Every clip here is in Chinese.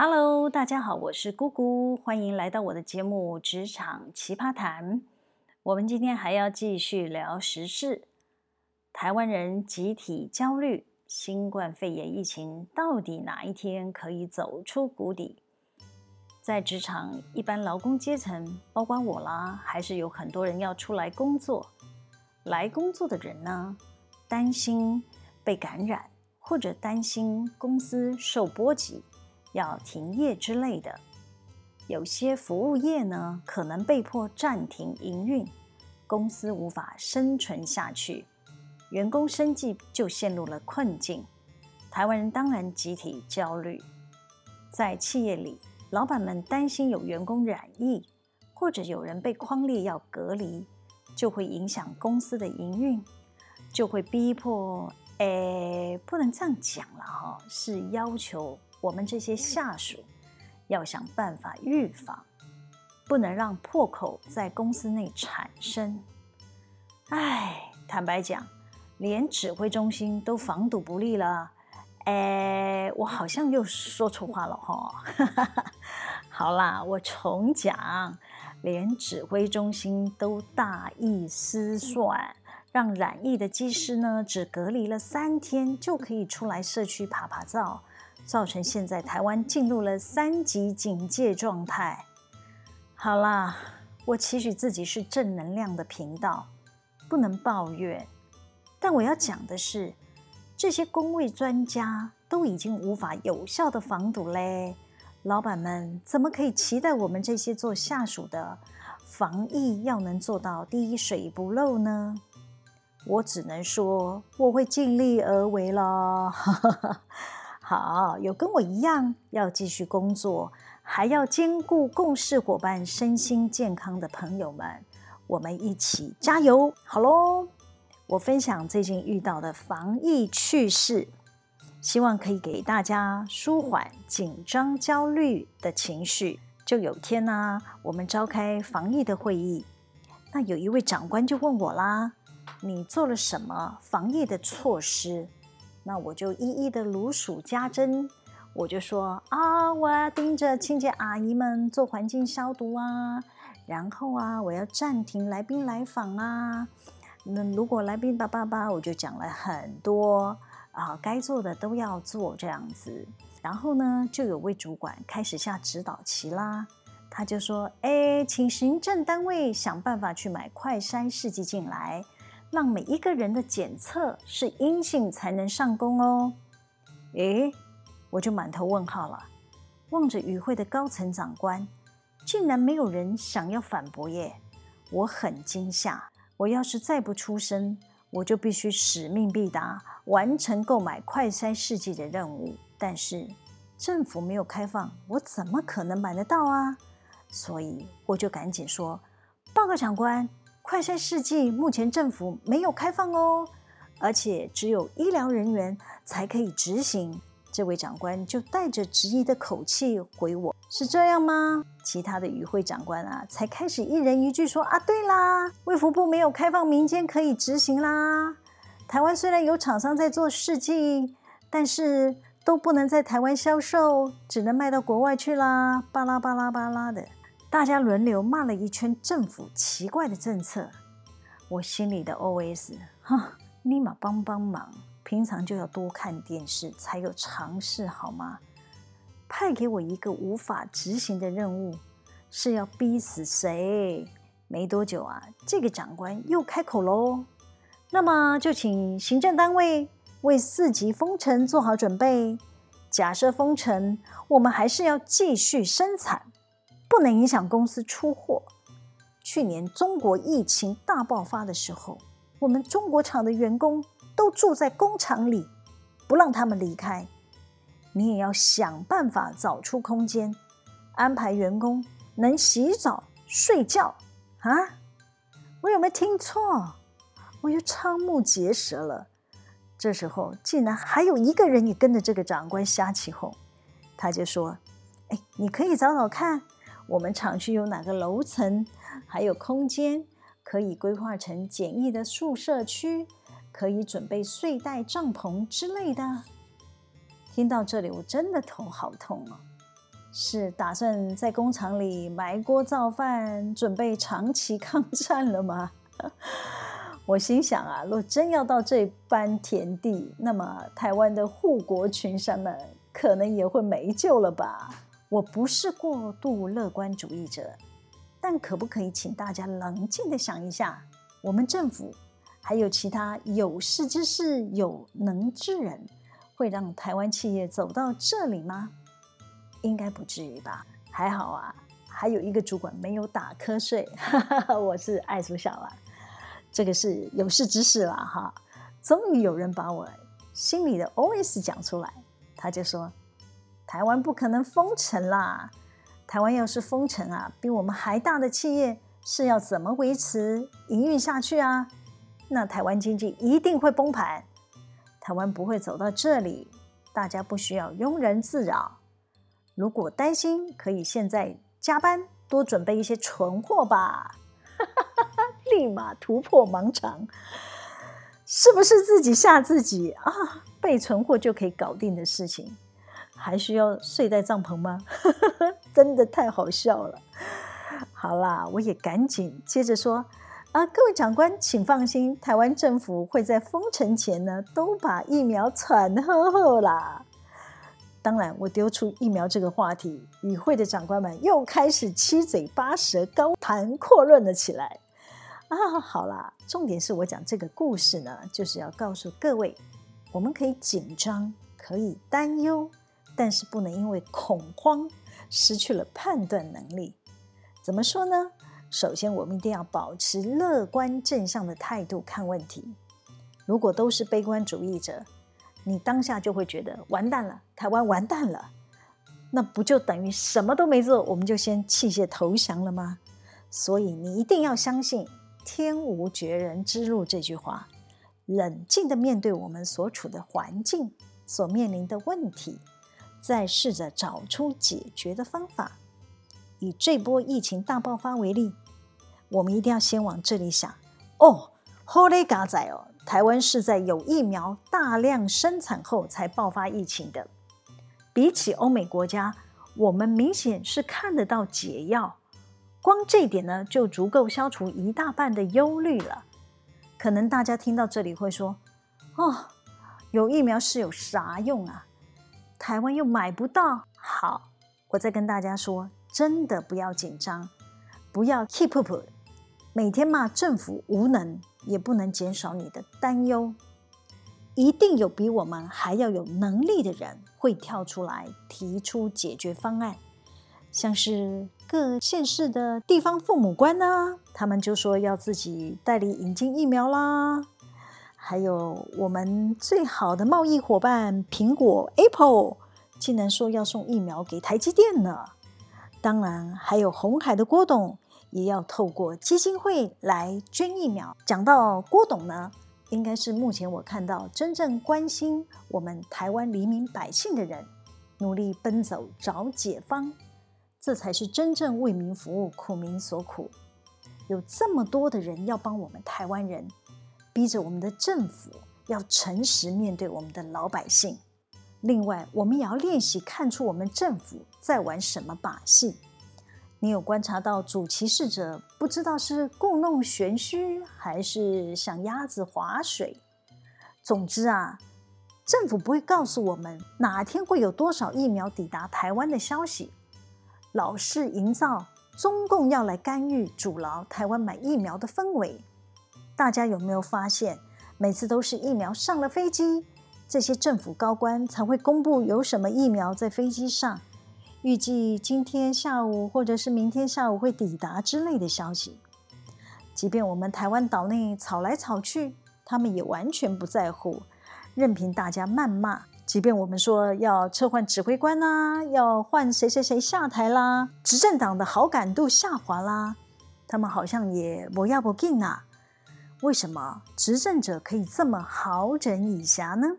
Hello，大家好，我是姑姑，欢迎来到我的节目《职场奇葩谈》。我们今天还要继续聊时事，台湾人集体焦虑，新冠肺炎疫情到底哪一天可以走出谷底？在职场，一般劳工阶层，包括我啦，还是有很多人要出来工作。来工作的人呢，担心被感染，或者担心公司受波及。要停业之类的，有些服务业呢，可能被迫暂停营运，公司无法生存下去，员工生计就陷入了困境。台湾人当然集体焦虑，在企业里，老板们担心有员工染疫，或者有人被匡列要隔离，就会影响公司的营运，就会逼迫，诶，不能这样讲了哈，是要求。我们这些下属要想办法预防，不能让破口在公司内产生。唉，坦白讲，连指挥中心都防堵不力了。哎，我好像又说错话了哈。好啦，我重讲，连指挥中心都大意失算，让染疫的技师呢，只隔离了三天就可以出来社区爬爬灶。造成现在台湾进入了三级警戒状态。好啦，我期许自己是正能量的频道，不能抱怨。但我要讲的是，这些公卫专家都已经无法有效的防堵嘞，老板们怎么可以期待我们这些做下属的防疫要能做到滴水不漏呢？我只能说，我会尽力而为了。好，有跟我一样要继续工作，还要兼顾共事伙伴身心健康的朋友们，我们一起加油！好喽，我分享最近遇到的防疫趣事，希望可以给大家舒缓紧张焦虑的情绪。就有天呢、我们召开防疫的会议，那有一位长官就问我啦：“你做了什么防疫的措施？”那我就一一的如数家珍，我就说啊，我要盯着清洁阿姨们做环境消毒啊，然后啊，我要暂停来宾来访啊。那如果来宾叭叭叭，我就讲了很多啊，该做的都要做这样子。然后呢，就有位主管开始下指导棋啦，他就说，哎，请行政单位想办法去买快筛试剂进来。让每一个人的检测是阴性才能上工哦。诶，我就满头问号了，望着与会的高层长官，竟然没有人想要反驳耶！我很惊吓。我要是再不出声，我就必须使命必达，完成购买快筛试剂的任务。但是政府没有开放，我怎么可能买得到啊？所以我就赶紧说：“报告长官。”快筛试剂目前政府没有开放哦，而且只有医疗人员才可以执行。这位长官就带着质疑的口气回我：“是这样吗？”其他的与会长官啊，才开始一人一句说：“啊，对啦，卫福部没有开放民间可以执行啦。台湾虽然有厂商在做试剂，但是都不能在台湾销售，只能卖到国外去啦。”巴拉巴拉巴拉的。大家轮流骂了一圈政府奇怪的政策，我心里的 OS：哈，立马帮帮忙！平常就要多看电视，才有常识好吗？派给我一个无法执行的任务，是要逼死谁？没多久啊，这个长官又开口喽。那么就请行政单位为四级封城做好准备。假设封城，我们还是要继续生产。不能影响公司出货。去年中国疫情大爆发的时候，我们中国厂的员工都住在工厂里，不让他们离开。你也要想办法找出空间，安排员工能洗澡、睡觉啊！我有没有听错？我又瞠目结舌了。这时候竟然还有一个人也跟着这个长官瞎起哄，他就说：“哎，你可以找找看。”我们厂区有哪个楼层，还有空间可以规划成简易的宿舍区，可以准备睡袋、帐篷之类的。听到这里，我真的头好痛啊！是打算在工厂里埋锅造饭，准备长期 抗战了吗？我心想啊，若真要到这般田地，那么台湾的护国群山们可能也会没救了吧？我不是过度乐观主义者，但可不可以请大家冷静地想一下，我们政府还有其他有识之士、有能之人，会让台湾企业走到这里吗？应该不至于吧？还好啊，还有一个主管没有打瞌睡，我是艾苏小啊。这个是有识之士了哈，终于有人把我心里的 OS 讲出来。他就说：“台湾不可能封城啦！台湾要是封城啊，比我们还大的企业是要怎么维持营运下去啊？那台湾经济一定会崩盘。台湾不会走到这里，大家不需要庸人自扰。如果担心，可以现在加班多准备一些存货吧。”立马突破盲肠，是不是自己吓自己啊？备存货就可以搞定的事情，还需要睡在帐篷吗？真的太好笑了。好啦，我也赶紧接着说啊，各位长官，请放心，台湾政府会在封城前呢，都把疫苗传好好啦。当然，我丢出疫苗这个话题，与会的长官们又开始七嘴八舌、高谈阔论了起来。啊，好啦，重点是我讲这个故事呢，就是要告诉各位，我们可以紧张，可以担忧，但是不能因为恐慌失去了判断能力。怎么说呢？首先，我们一定要保持乐观正向的态度看问题。如果都是悲观主义者，你当下就会觉得完蛋了，台湾完蛋了，那不就等于什么都没做，我们就先弃械投降了吗？所以你一定要相信。天无绝人之路这句话，冷静地面对我们所处的环境、所面临的问题，再试着找出解决的方法。以这波疫情大爆发为例，我们一定要先往这里想：哦，好嘞，嘎仔哦，台湾是在有疫苗大量生产后才爆发疫情的。比起欧美国家，我们明显是看得到解药。光这点呢，就足够消除一大半的忧虑了。可能大家听到这里会说：“哦，有疫苗是有啥用啊？台湾又买不到。”好，我再跟大家说，真的不要紧张，不要 keep up，每天骂政府无能，也不能减少你的担忧。一定有比我们还要有能力的人会跳出来提出解决方案。像是各县市的地方父母官呢，他们就说要自己代理引进疫苗啦。还有我们最好的贸易伙伴苹果 Apple，竟然说要送疫苗给台积电呢。当然，还有红海的郭董也要透过基金会来捐疫苗。讲到郭董呢，应该是目前我看到真正关心我们台湾黎民百姓的人，努力奔走找解方。这才是真正为民服务、苦民所苦。有这么多的人要帮我们台湾人，逼着我们的政府要诚实面对我们的老百姓。另外，我们也要练习看出我们政府在玩什么把戏。你有观察到主歧视者不知道是故弄玄虚，还是想鸭子划水？总之啊，政府不会告诉我们哪天会有多少疫苗抵达台湾的消息。老是营造中共要来干预、阻挠台湾买疫苗的氛围，大家有没有发现，每次都是疫苗上了飞机，这些政府高官才会公布有什么疫苗在飞机上，预计今天下午或者是明天下午会抵达之类的消息。即便我们台湾岛内吵来吵去，他们也完全不在乎，任凭大家谩骂。即便我们说要撤换指挥官啦，要换谁谁谁下台啦，执政党的好感度下滑啦，他们好像也不要不紧啊。为什么执政者可以这么好整以暇呢？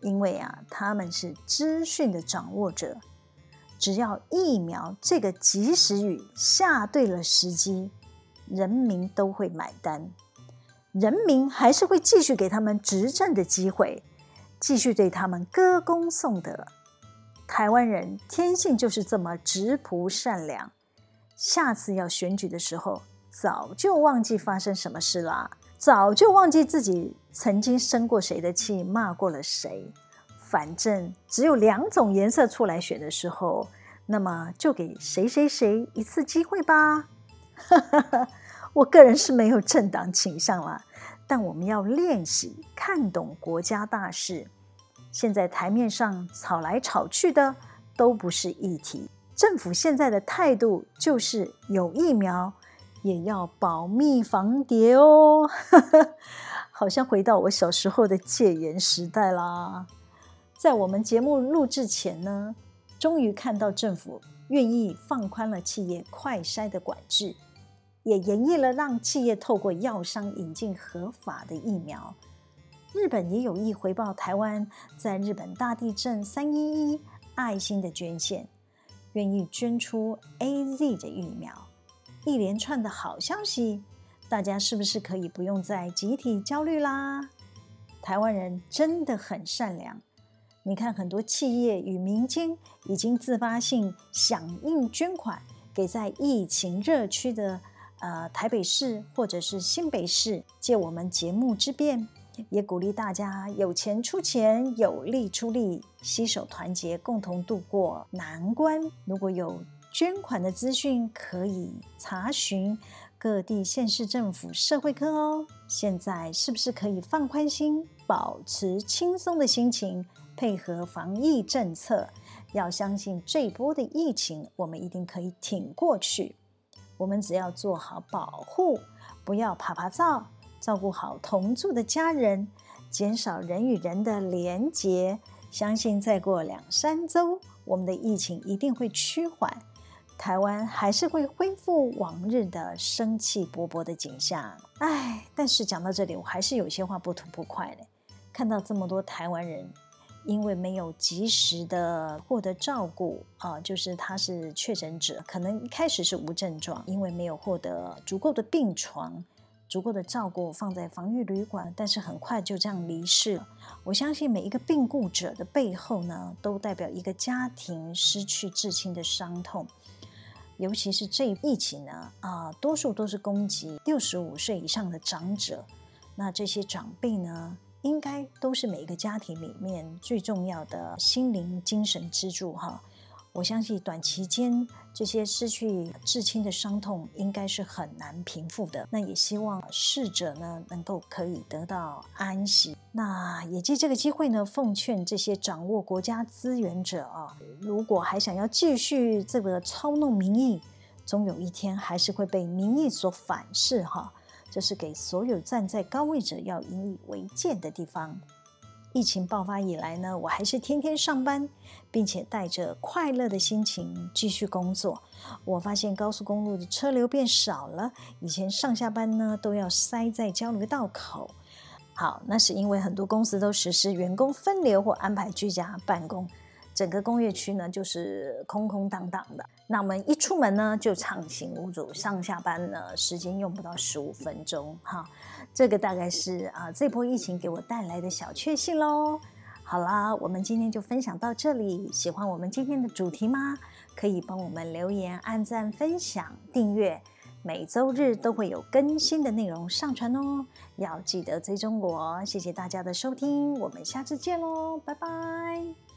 因为啊，他们是资讯的掌握者，只要疫苗这个及时雨下对了时机，人民都会买单，人民还是会继续给他们执政的机会。继续对他们歌功颂德，台湾人天性就是这么质朴善良，下次要选举的时候，早就忘记发生什么事啦，早就忘记自己曾经生过谁的气，骂过了谁。反正只有两种颜色出来选的时候，那么就给谁谁谁一次机会吧。我个人是没有政党倾向啦，但我们要练习看懂国家大事。现在台面上吵来吵去的都不是议题，政府现在的态度就是有疫苗也要保密防谍哦，好像回到我小时候的戒严时代啦。在我们节目录制前呢，终于看到政府愿意放宽了企业快筛的管制，也研议了让企业透过药商引进合法的疫苗。日本也有意回报台湾在日本大地震三一一爱心的捐献，愿意捐出 AZ 的疫苗。一连串的好消息，大家是不是可以不用再集体焦虑啦？台湾人真的很善良，你看很多企业与民间已经自发性响应捐款，给在疫情热区的呃台北市或者是新北市，借我们节目之便。也鼓励大家有钱出钱，有力出力，携手团结，共同度过难关。如果有捐款的资讯，可以查询各地县市政府社会科哦。现在是不是可以放宽心，保持轻松的心情，配合防疫政策？要相信这波的疫情，我们一定可以挺过去。我们只要做好保护，不要趴趴走。照顾好同住的家人，减少人与人的连结，相信再过两三周，我们的疫情一定会趋缓，台湾还是会恢复往日的生气勃勃的景象。唉，但是讲到这里，我还是有些话不吐不快的。看到这么多台湾人因为没有及时的获得照顾啊，就是他是确诊者，可能一开始是无症状，因为没有获得足够的病床。足够的照顾放在防疫旅馆，但是很快就这样离世了。我相信每一个病故者的背后呢，都代表一个家庭失去至亲的伤痛。尤其是这疫情呢，啊，多数都是攻击六十五岁以上的长者。那这些长辈呢，应该都是每一个家庭里面最重要的心灵精神支柱哈。我相信短期间这些失去至亲的伤痛应该是很难平复的。那也希望逝者呢能够可以得到安息。那也借这个机会呢，奉劝这些掌握国家资源者啊，如果还想要继续这个操弄民意，终有一天还是会被民意所反噬哈。这是给所有站在高位者要引以为戒的地方。疫情爆发以来呢，我还是天天上班，并且带着快乐的心情继续工作。我发现高速公路的车流变少了，以前上下班呢都要塞在交流道口。好，那是因为很多公司都实施员工分流或安排居家办公。整个工业区呢，就是空空荡荡的。那我们一出门呢，就畅行无阻，上下班呢，时间用不到十五分钟。哈，这个大概是啊，这波疫情给我带来的小确幸喽。好啦，我们今天就分享到这里。喜欢我们今天的主题吗？可以帮我们留言、按赞、分享、订阅。每周日都会有更新的内容上传哦，要记得追踪我。谢谢大家的收听，我们下次见喽，拜拜。